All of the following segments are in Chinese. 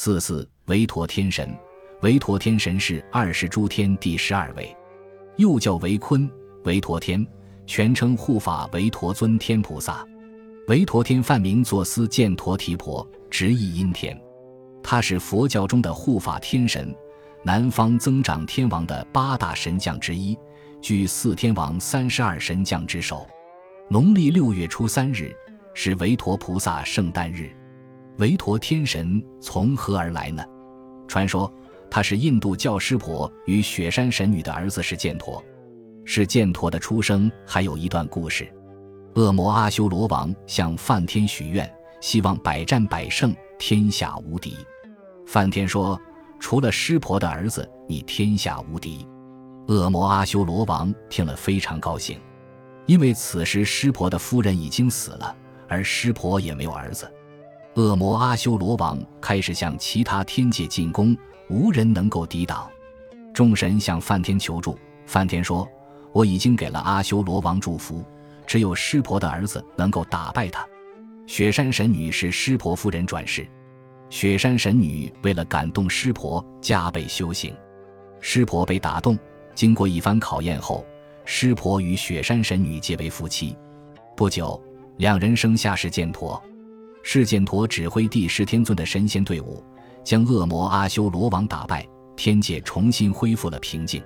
四四维陀天神，维陀天神是二十诸天第十二位，又叫维坤、维陀天，全称护法维陀尊天菩萨。维陀天梵名作思犍陀提婆，直译阴天。他是佛教中的护法天神，南方增长天王的八大神将之一，居四天王三十二神将之首。农历六月初三日是维陀菩萨圣诞日。维陀天神从何而来呢？传说他是印度教师婆与雪山神女的儿子是犍陀。是犍陀的出生还有一段故事。恶魔阿修罗王向梵天许愿，希望百战百胜，天下无敌。梵天说：“除了师婆的儿子，你天下无敌。”恶魔阿修罗王听了非常高兴，因为此时师婆的夫人已经死了，而师婆也没有儿子。恶魔阿修罗王开始向其他天界进攻，无人能够抵挡。众神向梵天求助，梵天说：“我已经给了阿修罗王祝福，只有湿婆的儿子能够打败他。”雪山神女是湿婆夫人转世，雪山神女为了感动湿婆，加倍修行。湿婆被打动，经过一番考验后，湿婆与雪山神女结为夫妻。不久，两人生下是犍陀。释犍陀指挥第十天尊的神仙队伍，将恶魔阿修罗王打败，天界重新恢复了平静。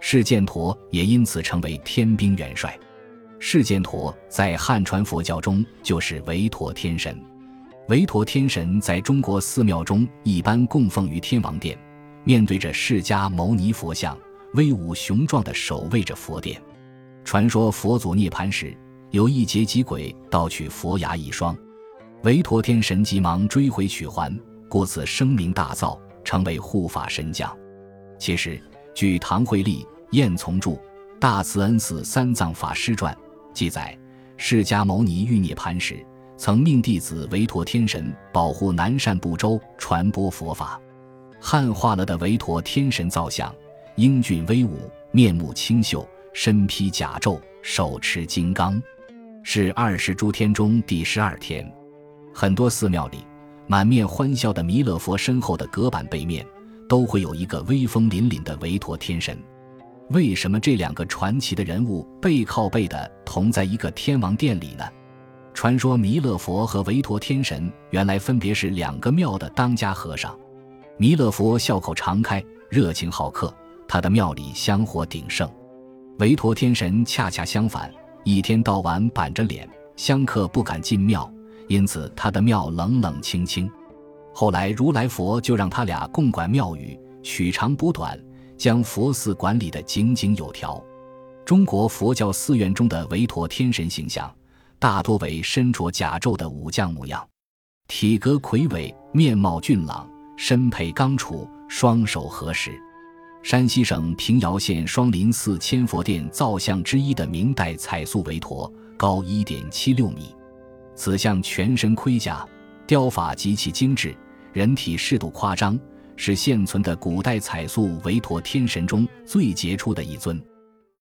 释犍陀也因此成为天兵元帅。释犍陀在汉传佛教中就是维陀天神。维陀天神在中国寺庙中一般供奉于天王殿，面对着释迦牟尼佛像，威武雄壮地守卫着佛殿。传说佛祖涅槃时，有一劫疾鬼盗取佛牙一双。维陀天神急忙追回取还，故此声名大噪，成为护法神将。其实，据唐慧丽、晏从著《大慈恩寺三藏法师传》记载，释迦牟尼欲涅盘时，曾命弟子维陀天神保护南赡部洲，传播佛法。汉化了的维陀天神造像，英俊威武，面目清秀，身披甲胄，手持金刚，是二十诸天中第十二天。很多寺庙里，满面欢笑的弥勒佛身后的隔板背面，都会有一个威风凛凛的韦陀天神。为什么这两个传奇的人物背靠背的同在一个天王殿里呢？传说弥勒佛和韦陀天神原来分别是两个庙的当家和尚。弥勒佛笑口常开，热情好客，他的庙里香火鼎盛。韦陀天神恰恰相反，一天到晚板着脸，香客不敢进庙。因此，他的庙冷冷清清。后来，如来佛就让他俩共管庙宇，取长补短，将佛寺管理得井井有条。中国佛教寺院中的韦陀天神形象，大多为身着甲胄的武将模样，体格魁伟，面貌俊朗，身佩钢杵，双手合十。山西省平遥县双林寺千佛殿造像之一的明代彩塑韦陀，高一点七六米。此像全身盔甲，雕法极其精致，人体适度夸张，是现存的古代彩塑韦陀天神中最杰出的一尊。